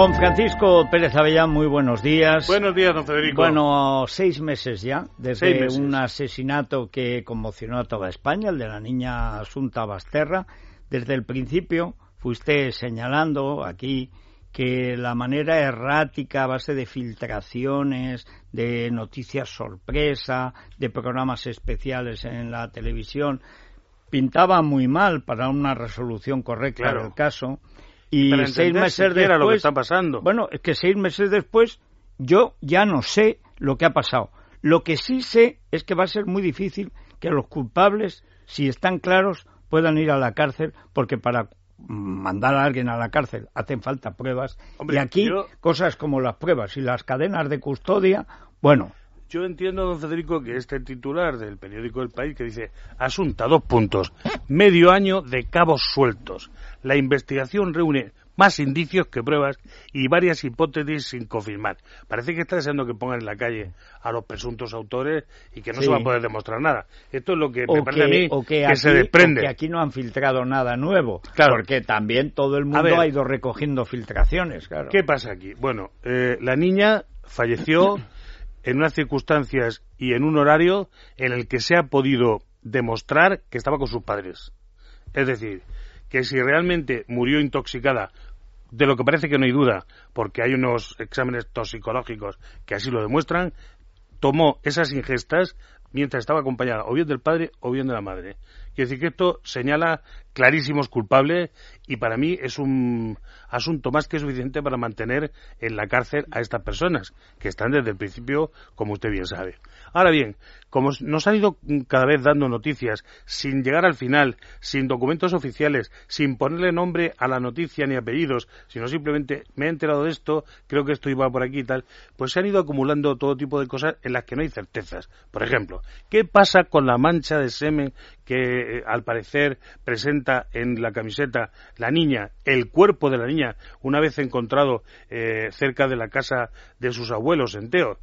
Don Francisco Pérez Avellán, muy buenos días. Buenos días, don Federico. Bueno, seis meses ya, desde un asesinato que conmocionó a toda España, el de la niña Asunta Basterra. Desde el principio fuiste señalando aquí que la manera errática a base de filtraciones, de noticias sorpresa, de programas especiales en la televisión, pintaba muy mal para una resolución correcta del caso y seis meses después, lo que está pasando. Bueno, es que seis meses después yo ya no sé lo que ha pasado. Lo que sí sé es que va a ser muy difícil que los culpables, si están claros, puedan ir a la cárcel, porque para mandar a alguien a la cárcel hacen falta pruebas. y aquí cosas como las pruebas y las cadenas de custodia, bueno, yo entiendo, don Federico, que este titular del periódico El País que dice Asunta, dos puntos, medio año de cabos sueltos. La investigación reúne más indicios que pruebas y varias hipótesis sin confirmar. Parece que está deseando que pongan en la calle a los presuntos autores y que no se va a poder demostrar nada. Esto es lo que me parece a mí que, se desprende. que aquí no han filtrado nada nuevo, claro. porque también todo el mundo ha ido recogiendo filtraciones. Claro. ¿Qué pasa aquí? Bueno, eh, la niña falleció en unas circunstancias y en un horario en el que se ha podido demostrar que estaba con sus padres. Es decir, que si realmente murió intoxicada, de lo que parece que no hay duda, porque hay unos exámenes toxicológicos que así lo demuestran, tomó esas ingestas mientras estaba acompañada o bien del padre o bien de la madre. Quiere decir que esto señala clarísimos culpables y para mí es un asunto más que suficiente para mantener en la cárcel a estas personas, que están desde el principio, como usted bien sabe. Ahora bien, como nos han ido cada vez dando noticias sin llegar al final, sin documentos oficiales, sin ponerle nombre a la noticia ni apellidos, sino simplemente me he enterado de esto, creo que esto iba por aquí y tal, pues se han ido acumulando todo tipo de cosas en las que no hay certezas. Por ejemplo, ¿qué pasa con la mancha de semen que eh, al parecer presenta en la camiseta la niña, el cuerpo de la niña, una vez encontrado eh, cerca de la casa de sus abuelos en Teo?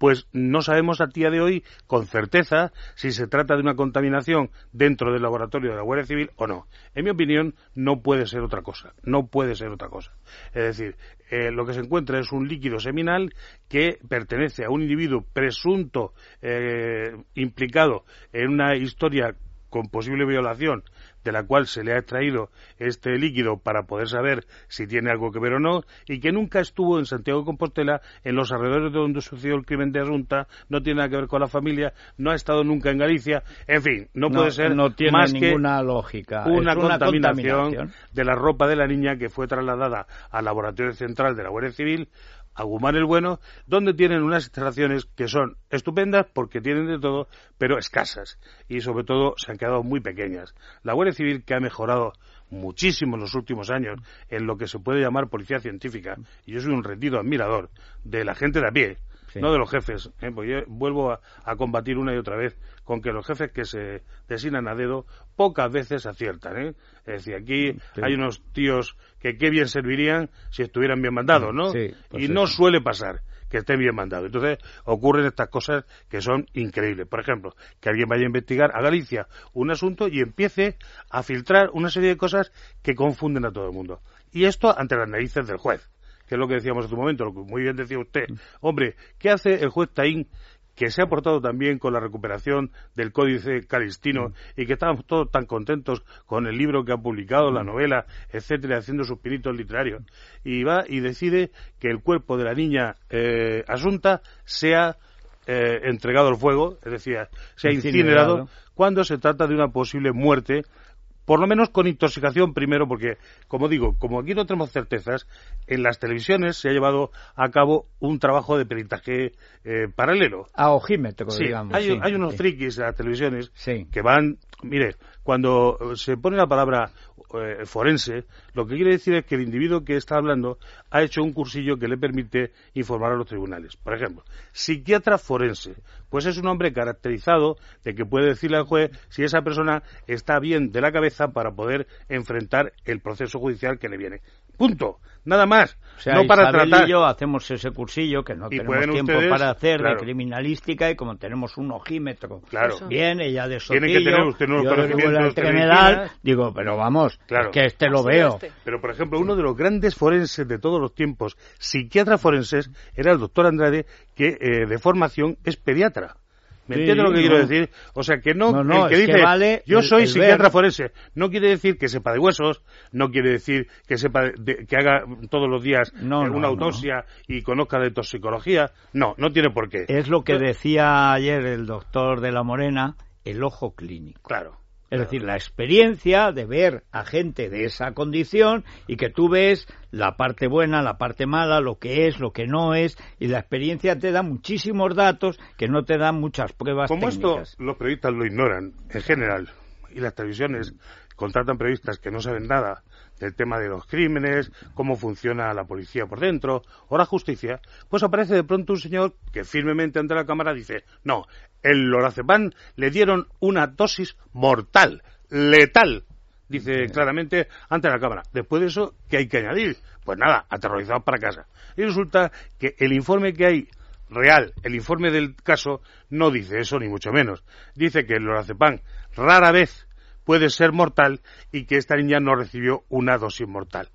pues no sabemos a día de hoy con certeza si se trata de una contaminación dentro del laboratorio de la Guardia Civil o no. En mi opinión, no puede ser otra cosa. No puede ser otra cosa. Es decir, eh, lo que se encuentra es un líquido seminal que pertenece a un individuo presunto eh, implicado en una historia con posible violación de la cual se le ha extraído este líquido para poder saber si tiene algo que ver o no, y que nunca estuvo en Santiago de Compostela, en los alrededores de donde sucedió el crimen de Asunta, no tiene nada que ver con la familia, no ha estado nunca en Galicia, en fin, no, puede ser no tiene más ninguna lógica. Una, contaminación de la ropa de la niña que fue trasladada al laboratorio central de la Guardia Civil Agumar el Bueno, donde tienen unas instalaciones que son estupendas porque tienen de todo, pero escasas y sobre todo se han quedado muy pequeñas. La Guardia Civil, que ha mejorado muchísimo en los últimos años en lo que se puede llamar policía científica, y yo soy un rendido admirador de la gente de a pie, no de los jefes. ¿eh? Pues yo vuelvo a, combatir una y otra vez con que los jefes que se designan a dedo pocas veces aciertan. ¿eh? Es decir, aquí hay unos tíos que qué bien servirían si estuvieran bien mandados, ¿no? y no suele pasar que estén bien mandados. Entonces ocurren estas cosas que son increíbles. Por ejemplo, que alguien vaya a investigar a Galicia un asunto y empiece a filtrar una serie de cosas que confunden a todo el mundo. Y esto ante las narices del juez que es lo que decíamos en su momento, lo que muy bien decía usted. Mm. Hombre, ¿qué hace el juez Taín que se ha aportado también con la recuperación del Códice Calistino mm. y que estamos todos tan contentos con el libro que ha publicado, la mm. novela, etcétera, haciendo sus pinitos literarios. Y va y decide que el cuerpo de la niña eh, Asunta sea eh, entregado al fuego, es decir, sea incinerado, cuando se trata de una posible muerte por lo menos con intoxicación primero, porque, como digo, como aquí no tenemos certezas, en las televisiones se ha llevado a cabo un trabajo de peritaje eh, paralelo. A ojímetro, digamos. Hay, hay unos frikis en las televisiones que van, mire, cuando se pone la palabra eh, forense, lo que quiere decir es que el individuo que está hablando ha hecho un cursillo que le permite informar a los tribunales. Por ejemplo, psiquiatra forense, pues es un hombre caracterizado de que puede decirle al juez si esa persona está bien de la cabeza para poder enfrentar el proceso judicial que le viene. Punto. Nada más. O sea, no para Isabel tratar. y yo hacemos ese cursillo que no Y tenemos tiempo ustedes, para hacer claro. de criminalística y como tenemos un ojímetro Claro. Bien, ella de Tiene Sotillo, que tener usted unos yo de conocimientos de general, digo, pero vamos, Claro. es que este lo Así veo. este. Pero, por ejemplo, uno de los grandes forenses de todos los tiempos, psiquiatra forenses, era el doctor Andrade, que eh, de formación es pediatra. ¿Me Sí, entiende lo que no. quiero decir? O sea, que no, No, no, el que dice, vale yo soy el psiquiatra ver. forense, no quiere decir que sepa de huesos, no quiere decir que sepa de- que haga todos los días eh, una autopsia y conozca de toxicología. No, no tiene por qué. Es lo que decía ayer el doctor de la Morena, el ojo clínico. Claro. Es decir, la experiencia de ver a gente de esa condición y que tú ves la parte buena, la parte mala, lo que es, lo que no es, y la experiencia te da muchísimos datos que no te dan muchas pruebas Como técnicas. esto los periodistas lo ignoran en general y las televisiones contratan periodistas que no saben nada del tema de los crímenes, cómo funciona la policía por dentro o la justicia, pues aparece de pronto un señor que firmemente ante la cámara dice, no, el lorazepam le dieron una dosis mortal, letal, dice claramente ante la cámara. Después de eso, ¿qué hay que añadir? Pues nada, aterrorizados para casa. Y resulta que el informe que hay real, el informe del caso, no dice eso ni mucho menos. Dice que el lorazepam rara vez puede ser mortal y que esta niña no recibió una dosis mortal.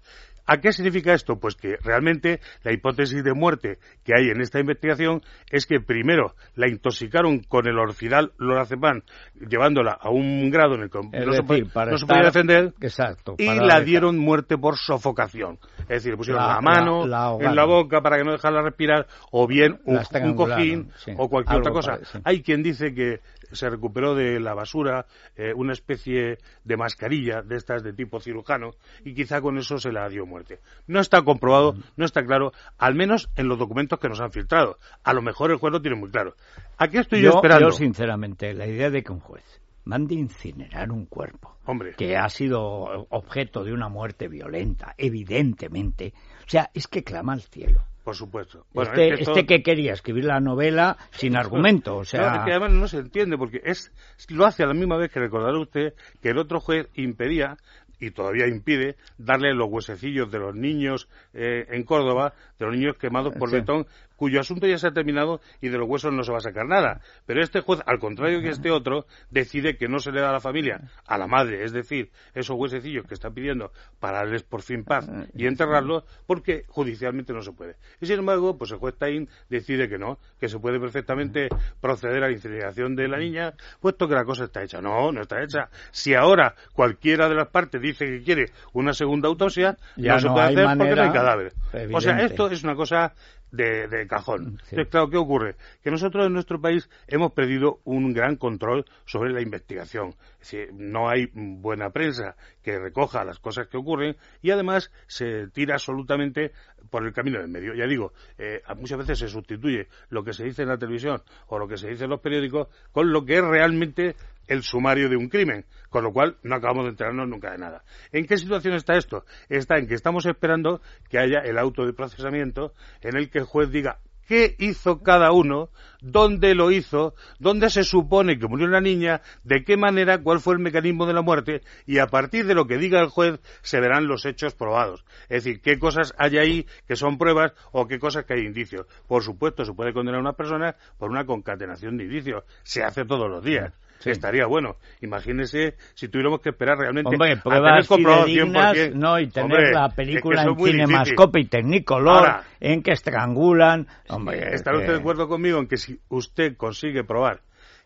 ¿A qué significa esto? Pues que realmente la hipótesis de muerte que hay en esta investigación es que primero la intoxicaron con el orfidal lorazepam, llevándola a un grado en el que Es no, se, puede- para no se estar- podía defender Exacto. y la dejar- dieron muerte por sofocación. Es decir, le pusieron La- la, mano la- la ahogaron. en la boca para que no dejara respirar, o bien un, un cojín sí. o cualquier otra cosa. Hay quien dice que se recuperó de la basura eh, una especie de mascarilla de estas de tipo cirujano y quizá con eso se la dio muerte. No está comprobado, no está claro, al menos en los documentos que nos han filtrado. A lo mejor el juez lo tiene muy claro. Aquí estoy yo, yo, esperando. yo, sinceramente, la idea de que un juez mande incinerar un cuerpo Hombre. que ha sido objeto de una muerte violenta, evidentemente, o sea, es que clama al cielo. Por supuesto. Bueno, este, es que esto- este que quería escribir la novela sin argumento, o sea, No, es que además no se entiende porque es lo hace a la misma vez que recordará usted que el otro juez impedía y todavía impide darle los huesecillos de los niños eh, en Córdoba, de los niños quemados por Sí. betón, cuyo asunto ya se ha terminado y de los huesos no se va a sacar nada. Pero este juez, al contrario que este otro, decide que no se le da a la familia, a la madre, es decir, esos huesecillos que está pidiendo para darles por fin paz y enterrarlos, porque judicialmente no se puede. Y sin embargo, pues el juez Tain decide que no, que se puede perfectamente proceder a la incineración de la niña, puesto que la cosa está hecha. No, no está hecha. Si ahora cualquiera de las partes dice que quiere una segunda autopsia, Ya no se puede hacer porque no hay cadáver. O sea, esto es una cosa de, de cajón. Sí. Entonces, claro, ¿qué ocurre? Que nosotros en nuestro país hemos perdido un gran control sobre la investigación. Es decir, no hay buena prensa que recoja las cosas que ocurren y además se tira absolutamente por el camino del medio. Ya digo, eh, muchas veces se sustituye lo que se dice en la televisión o lo que se dice en los periódicos con lo que es realmente el sumario de un crimen, con lo cual no acabamos de enterarnos nunca de nada. ¿En qué situación está esto? Está en que estamos esperando que haya el auto de procesamiento en el que el juez diga qué hizo cada uno, dónde lo hizo, dónde se supone que murió la niña, de qué manera, cuál fue el mecanismo de la muerte, y a partir de lo que diga el juez se verán los hechos probados. Es decir, qué cosas hay ahí que son pruebas o qué cosas que hay indicios. Por supuesto, se puede condenar a una persona por una concatenación de indicios. Se hace todos los días. Sí. Estaría bueno. Imagínese si tuviéramos que esperar realmente Hombre, a tener pruebas fidedignas, 100%. no, y tener Hombre, la es que película en muy difícil. cinemascope y technicolor, Ahora, en que estrangulan, hombre, ¿Estará usted de acuerdo conmigo en que si usted consigue probar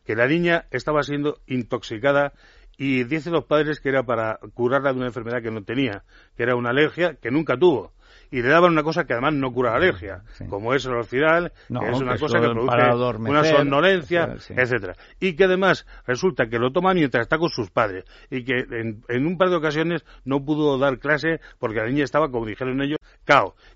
que la niña estaba siendo intoxicada y dicen los padres que era para curarla de una enfermedad que no tenía, que era una alergia que nunca tuvo? Y le daban una cosa que además no cura la alergia, Sí. como es el orfidal, No, que es una que cosa que produce una somnolencia, sí. etcétera. Y que además resulta que lo toma mientras está con sus padres y que en, en un par de ocasiones no pudo dar clase porque la niña estaba, como dijeron ellos,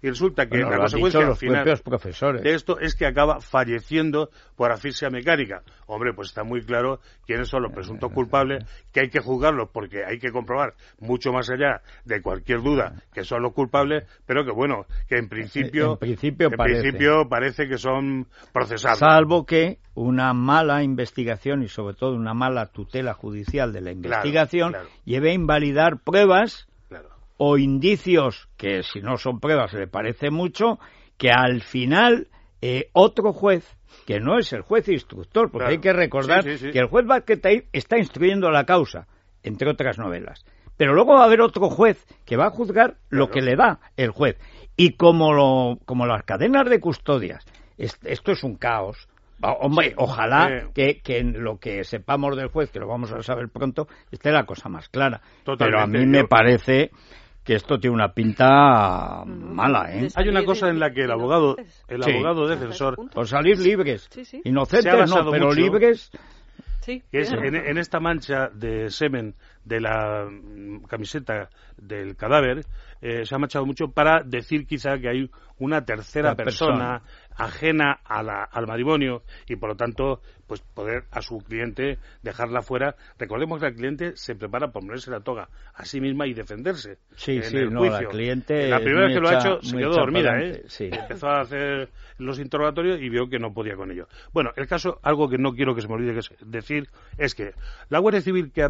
Y resulta que Bueno, la consecuencia dicho al final profesores. de esto es que acaba falleciendo por asfixia mecánica. Hombre, pues está muy claro quiénes son los presuntos culpables, que hay que juzgarlos porque hay que comprobar mucho más allá de cualquier duda que son los culpables, pero que bueno, que en principio, En principio en parece. principio parece que son procesables. Salvo que una mala investigación y sobre todo una mala tutela judicial de la investigación claro. lleve a invalidar pruebas. O indicios que si no son pruebas le parece mucho, que al final eh, otro juez que no es el juez instructor, porque hay que recordar que el juez Barquetair está instruyendo la causa, entre otras novelas. Pero luego va a haber otro juez que va a juzgar lo que le da el juez. Y como, lo, como las cadenas de custodias, esto es un caos. Hombre, ojalá que, que, en lo que sepamos del juez, que lo vamos a saber pronto, esté la cosa más clara. Pero a mí me parece que esto tiene una pinta mala, ¿eh? Hay una cosa en la que el abogado, el abogado defensor, por salir libres, inocentes no, pero libres, que es en, esta mancha de semen de la mm, camiseta del cadáver, eh, se ha manchado mucho para decir quizá que hay una tercera persona, ajena al matrimonio y por lo tanto pues poder a su cliente dejarla fuera. Recordemos que el cliente se prepara por ponerse la toga a sí misma y defenderse. Sí, sí, no, la cliente. La primera vez que lo ha hecho se quedó dormida, ¿eh? Empezó a hacer los interrogatorios y vio que no podía con ello. Bueno, el caso, algo que no quiero que se me olvide decir, es que la Guardia Civil que ha,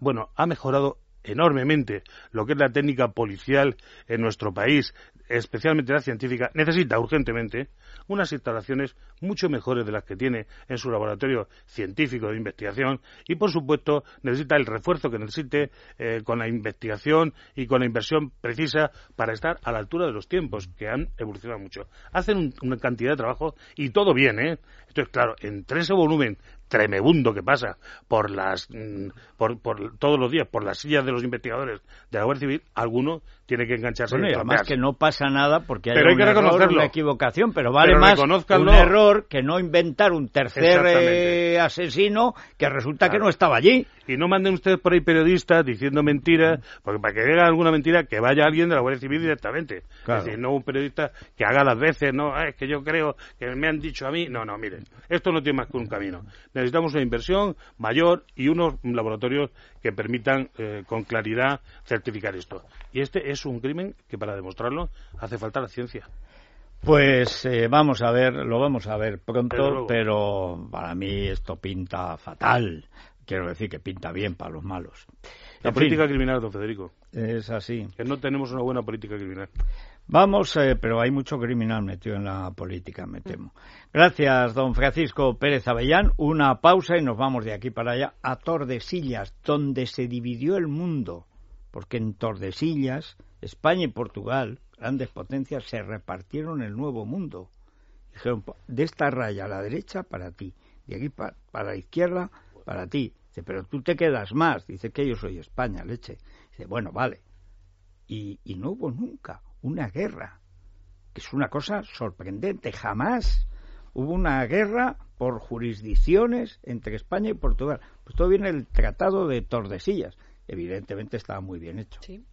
bueno, ha mejorado enormemente lo que es la técnica policial en nuestro país, especialmente la científica, necesita urgentemente unas instalaciones mucho mejores de las que tiene en su laboratorio científico de investigación y, por supuesto, necesita el refuerzo que necesite eh, con la investigación y con la inversión precisa para estar a la altura de los tiempos que han evolucionado mucho. Hacen una cantidad de trabajo y todo bien, ¿eh? Esto es claro, entre ese volumen tremebundo que pasa por las mm, por, todos los días por las sillas de los investigadores de la Guardia Civil, alguno tiene que engancharse. Bueno, y además que no pasa nada porque hay, un error, una equivocación, pero vale más un error que no inventar un tercer eh, asesino que resulta que no estaba allí. Y no manden ustedes por ahí periodistas diciendo mentiras, porque para que diga alguna mentira, que vaya alguien de la Guardia Civil directamente. Es decir, no un periodista que haga las veces, no, ah, es que yo creo que me han dicho a mí. No, no, miren, esto no tiene más que un camino. Necesitamos una inversión mayor y unos laboratorios que permitan eh, con claridad certificar esto. Y este es un crimen que para demostrarlo hace falta la ciencia. Pues eh, vamos a ver, lo vamos a ver pronto, pero para mí esto pinta fatal. Quiero decir que pinta bien para los malos. La política criminal, don Federico. Es así. Que no tenemos una buena política criminal. Vamos, eh, pero hay mucho criminal metido en la política, me temo. Gracias, don Francisco Pérez Avellán. Una pausa y nos vamos de aquí para allá a Tordesillas, donde se dividió el mundo. Porque en Tordesillas, España y Portugal, grandes potencias, se repartieron el nuevo mundo. Dijeron, de esta raya a la derecha, para ti. De aquí para, la izquierda, para ti. Dice, pero tú te quedas más. Dice que yo soy España, leche. Dice, bueno, vale. y no hubo nunca una guerra, que es una cosa sorprendente. Jamás hubo una guerra por jurisdicciones entre España y Portugal. Pues todo viene el Tratado de Tordesillas. Evidentemente estaba muy bien hecho. Sí.